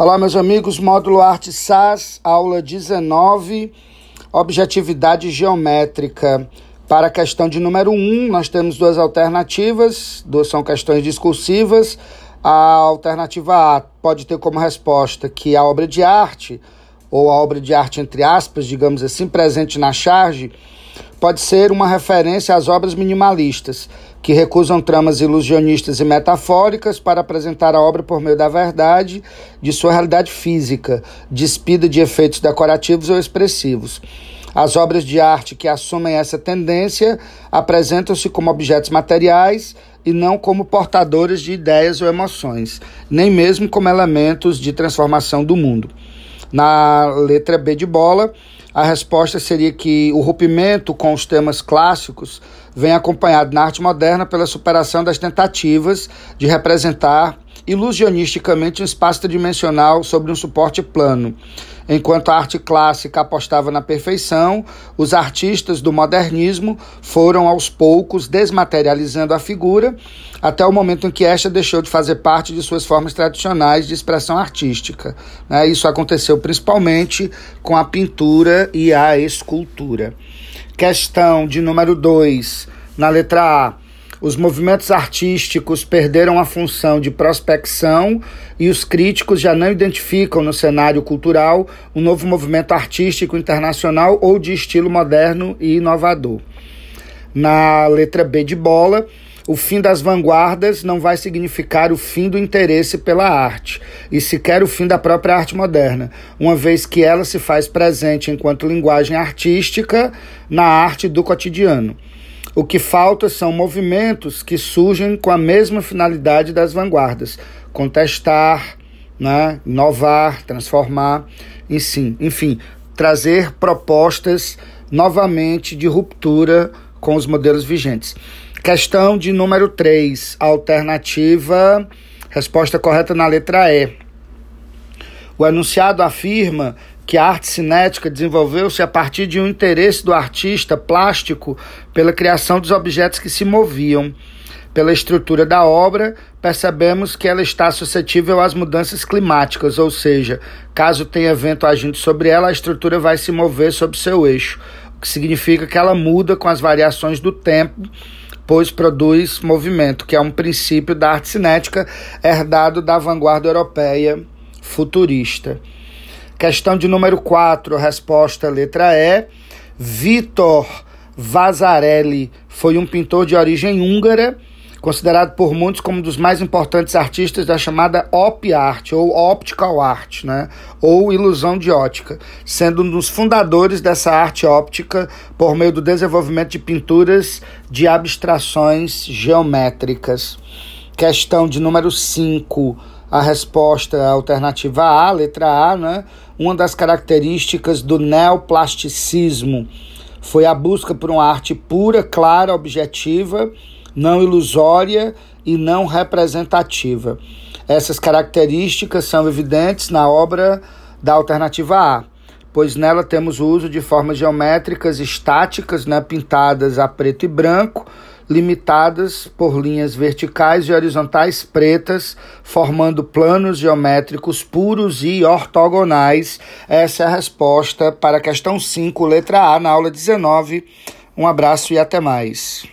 Olá, meus amigos, módulo Arte SAS, aula 19, objetividade geométrica. Para a questão de número 1, nós temos duas alternativas, duas são questões discursivas. A alternativa A pode ter como resposta que a obra de arte, ou a obra de arte entre aspas, digamos assim, presente na charge, pode ser uma referência às obras minimalistas, que recusam tramas ilusionistas e metafóricas para apresentar a obra por meio da verdade de sua realidade física, despida de efeitos decorativos ou expressivos. As obras de arte que assumem essa tendência apresentam-se como objetos materiais e não como portadores de ideias ou emoções, nem mesmo como elementos de transformação do mundo. Na letra B de bola, a resposta seria que o rompimento com os temas clássicos vem acompanhado na arte moderna pela superação das tentativas de representar ilusionisticamente um espaço tridimensional sobre um suporte plano. Enquanto a arte clássica apostava na perfeição, os artistas do modernismo foram aos poucos desmaterializando a figura até o momento em que esta deixou de fazer parte de suas formas tradicionais de expressão artística. Né? Isso aconteceu principalmente com a pintura e a escultura. Questão de número 2, na letra A os movimentos artísticos perderam a função de prospecção e os críticos já não identificam no cenário cultural um novo movimento artístico internacional ou de estilo moderno e inovador. Na letra B de bola, o fim das vanguardas não vai significar o fim do interesse pela arte, e sequer o fim da própria arte moderna, uma vez que ela se faz presente enquanto linguagem artística na arte do cotidiano. O que falta são movimentos que surgem com a mesma finalidade das vanguardas: contestar, né, inovar, transformar, enfim, enfim, trazer propostas novamente de ruptura com os modelos vigentes. Questão de número 3, alternativa, resposta correta na letra E. O enunciado afirma que a arte cinética desenvolveu-se a partir de um interesse do artista plástico pela criação dos objetos que se moviam. Pela estrutura da obra, percebemos que ela está suscetível às mudanças climáticas, ou seja, caso tenha vento agindo sobre ela, a estrutura vai se mover sobre seu eixo, o que significa que ela muda com as variações do tempo, pois produz movimento, que é um princípio da arte cinética herdado da vanguarda europeia futurista. Questão de número 4, resposta letra E. Vitor Vasarely foi um pintor de origem húngara, considerado por muitos como um dos mais importantes artistas da chamada op art ou optical art, né? ou ilusão de ótica, sendo um dos fundadores dessa arte óptica por meio do desenvolvimento de pinturas de abstrações geométricas. Questão de número 5 a resposta alternativa A, letra A, né? Uma das características do neoplasticismo foi a busca por uma arte pura, clara, objetiva, não ilusória e não representativa. Essas características são evidentes na obra da alternativa A, pois nela temos o uso de formas geométricas estáticas, né, pintadas a preto e branco, limitadas por linhas verticais e horizontais pretas, formando planos geométricos puros e ortogonais. Essa é a resposta para a questão 5, letra A, na aula 19. Um abraço e até mais.